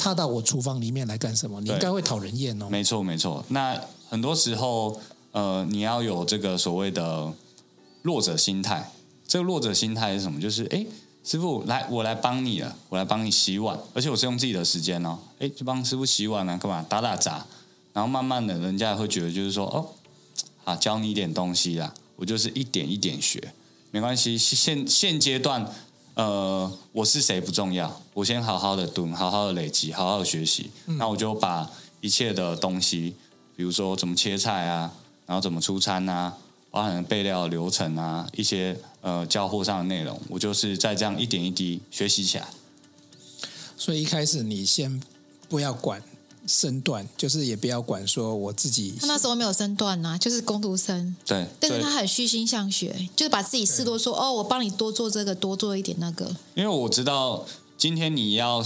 踏到我厨房里面来干什么？你应该会讨人厌哦。没错，没错。那很多时候，呃，你要有这个所谓的弱者心态。这个弱者心态是什么？就是，哎，师傅，来，我来帮你了，我来帮你洗碗，而且我是用自己的时间哦。哎，就帮师傅洗碗啊，干嘛？打打杂。然后慢慢的，人家也会觉得，就是说，哦，啊，教你一点东西啦，我就是一点一点学，没关系。现现阶段。呃，我是谁不重要，我先好好的蹲，好好的累积，好好的学习。嗯、那我就把一切的东西，比如说怎么切菜啊，然后怎么出餐啊，包含备料流程啊，一些呃交货上的内容，我就是在这样一点一滴学习起来。所以一开始你先不要管。身段就是也不要管说我自己，他那时候没有身段呐、啊，就是工读生。对，但是他很虚心向学，就是把自己事多说哦，我帮你多做这个，多做一点那个。因为我知道今天你要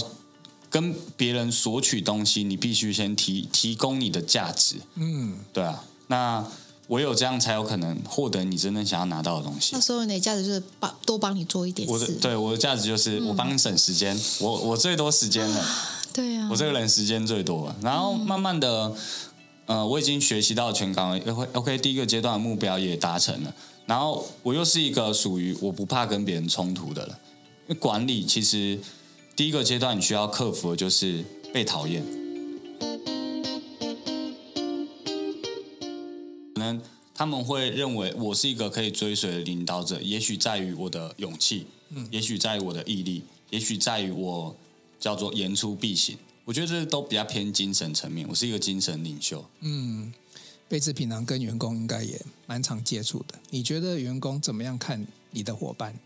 跟别人索取东西，你必须先提提供你的价值。嗯，对啊，那唯有这样才有可能获得你真正想要拿到的东西。那时候你的价值就是帮多帮你做一点事。我的对我的价值就是我帮你省时间，嗯、我我最多时间了。对呀、啊，我这个人时间最多，然后慢慢的，嗯、呃，我已经学习到全岗了，OK，第一个阶段的目标也达成了，然后我又是一个属于我不怕跟别人冲突的人，因为管理其实第一个阶段你需要克服的就是被讨厌，可能他们会认为我是一个可以追随的领导者，也许在于我的勇气，嗯，也许在于我的毅力，也许在于我。叫做言出必行，我觉得这都比较偏精神层面。我是一个精神领袖。嗯，贝兹平常跟员工应该也蛮常接触的。你觉得员工怎么样看你的伙伴？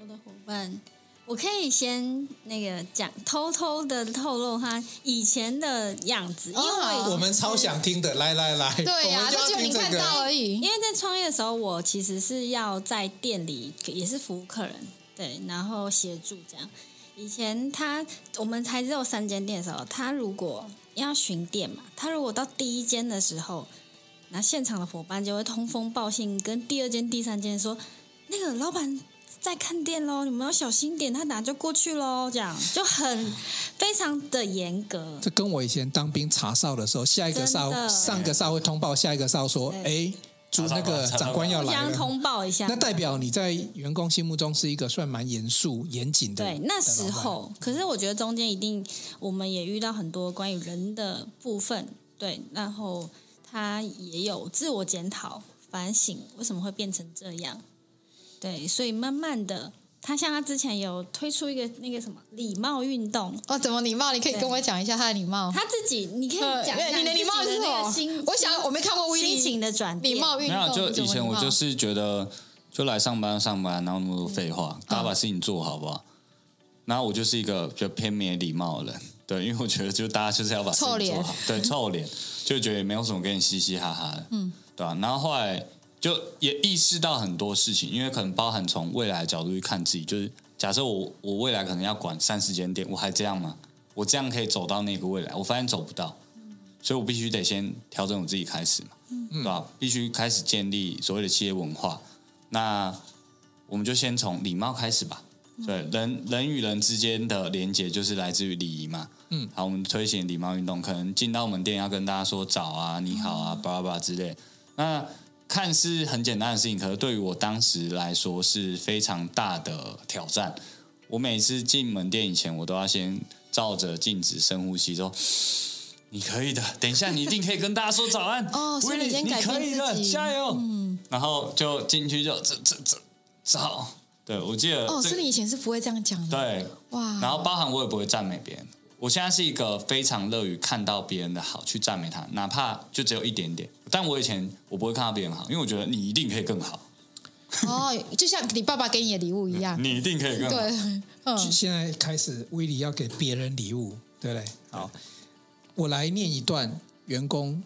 我的伙伴，我可以先那个讲，偷偷的透露他以前的样子，因为我们超想听的。来来来，对呀、就你看到而已。因为在创业的时候，我其实是要在店里也是服务客人，对，然后协助这样。以前他我们才只有三间店的时候，他如果要巡店嘛，他如果到第一间的时候，那现场的伙伴就会通风报信，跟第二间、第三间说，那个老板在看店喽，你们要小心点，他等下就过去喽，这样就很非常的严格。这跟我以前当兵查哨的时候，下一个哨上个哨会通报下一个哨说，哎。那个长官要来，互相通报一下。那代表你在员工心目中是一个算蛮严肃、严谨的。对，那时候，可是我觉得中间一定我们也遇到很多关于人的部分，对，然后他也有自我检讨、反省，为什么会变成这样？对，所以慢慢的。他像他之前有推出一个那个什么礼貌运动哦，怎么礼貌？你可以跟我讲一下他的礼貌。他自己，你可以讲一下想我没看过心情的转变。礼貌运动。没有，就以前我就是觉得，就来上班上班，然后那么多废话，大家把事情做好不好？然后我就是一个比较偏没礼貌的人，对，因为我觉得就大家就是要把事情做好，对，臭脸，就觉得也没有什么跟你嘻嘻哈哈的，嗯，对吧？然后后来。就也意识到很多事情，因为可能包含从未来的角度去看自己，就是假设我我未来可能要管三十间店，我还这样吗？我这样可以走到那个未来？我发现走不到，所以我必须得先调整我自己开始嘛，嗯对吧？必须开始建立所谓的企业文化。那我们就先从礼貌开始吧。对，人人与人之间的连接就是来自于礼仪嘛。嗯，好，我们推行礼貌运动，可能进到我们店要跟大家说早啊、你好啊、巴拉巴拉之类。那看似很简单的事情，可是对于我当时来说是非常大的挑战。我每次进门店以前，我都要先照着镜子深呼吸，说：“你可以的，等一下你一定可以跟大家说早安。”哦，所以你先改变自己，你可以的，加油！嗯，然后就进去就这这这早。对，我记得哦，所以你以前是不会这样讲的。对，哇，然后包含我也不会赞美别人。我现在是一个非常乐于看到别人的好，去赞美他，哪怕就只有一点点。但我以前我不会看到别人好，因为我觉得你一定可以更好。哦，就像你爸爸给你的礼物一样，你一定可以更好。对，嗯，现在开始，威利要给别人礼物，对不对？好，我来念一段员工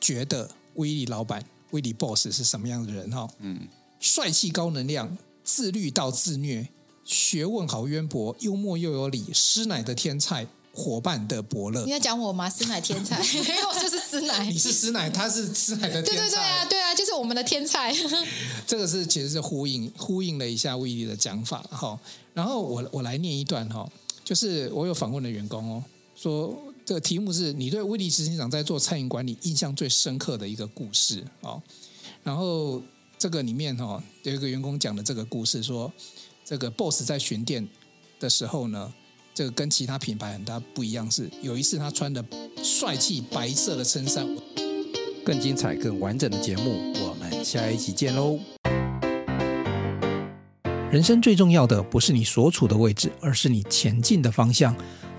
觉得威利老板、威利 boss 是什么样的人哈？嗯，帅气高能量，自律到自虐，学问好渊博，幽默又有理，师奶的天菜。伙伴的伯乐，你要讲我吗？师奶天才，因为我就是师奶。你是师奶，他是师奶的天才。对对对啊，对啊，就是我们的天才。这个是其实是呼应呼应了一下威利的讲法哈。然后我我来念一段哈，就是我有访问的员工哦，说这个题目是你对威利执行长在做餐饮管理印象最深刻的一个故事哦。然后这个里面哈有一个员工讲的这个故事，说这个 boss 在巡店的时候呢。这个跟其他品牌很大不一样，是有一次他穿的帅气白色的衬衫。更精彩、更完整的节目，我们下一期见喽！人生最重要的不是你所处的位置，而是你前进的方向。